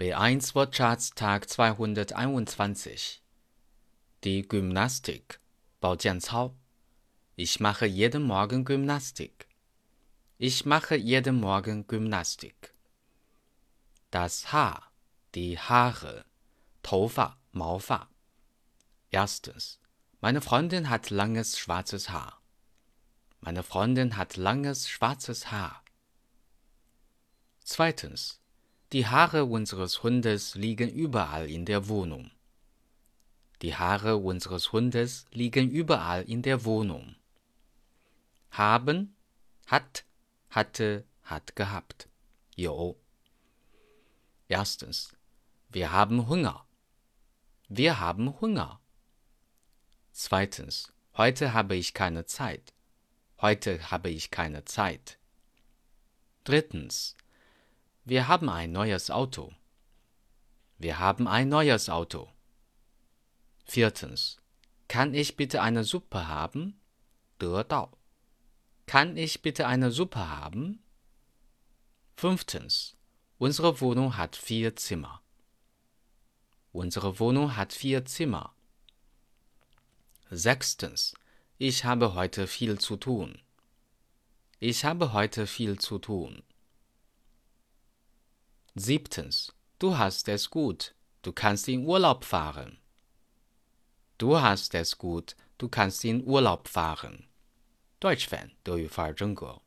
B1 Wortschatz Tag 221 Die Gymnastik Bao Jianzao Ich mache jeden Morgen Gymnastik. Ich mache jeden Morgen Gymnastik. Das Haar, die Haare, Taufa, Maufa. Erstens, meine Freundin hat langes schwarzes Haar. Meine Freundin hat langes schwarzes Haar. Zweitens, die Haare unseres Hundes liegen überall in der Wohnung. Die Haare unseres Hundes liegen überall in der Wohnung. Haben, hat, hatte, hat gehabt. Jo. Erstens. Wir haben Hunger. Wir haben Hunger. Zweitens. Heute habe ich keine Zeit. Heute habe ich keine Zeit. Drittens. Wir haben ein neues Auto. Wir haben ein neues Auto. Viertens. Kann ich bitte eine Suppe haben? 得到. Kann ich bitte eine Suppe haben? Fünftens. Unsere Wohnung hat vier Zimmer. Unsere Wohnung hat vier Zimmer. Sechstens. Ich habe heute viel zu tun. Ich habe heute viel zu tun. Siebtens. Du hast es gut. Du kannst in Urlaub fahren. Du hast es gut. Du kannst in Urlaub fahren. Deutsch Fan 德语范儿真格。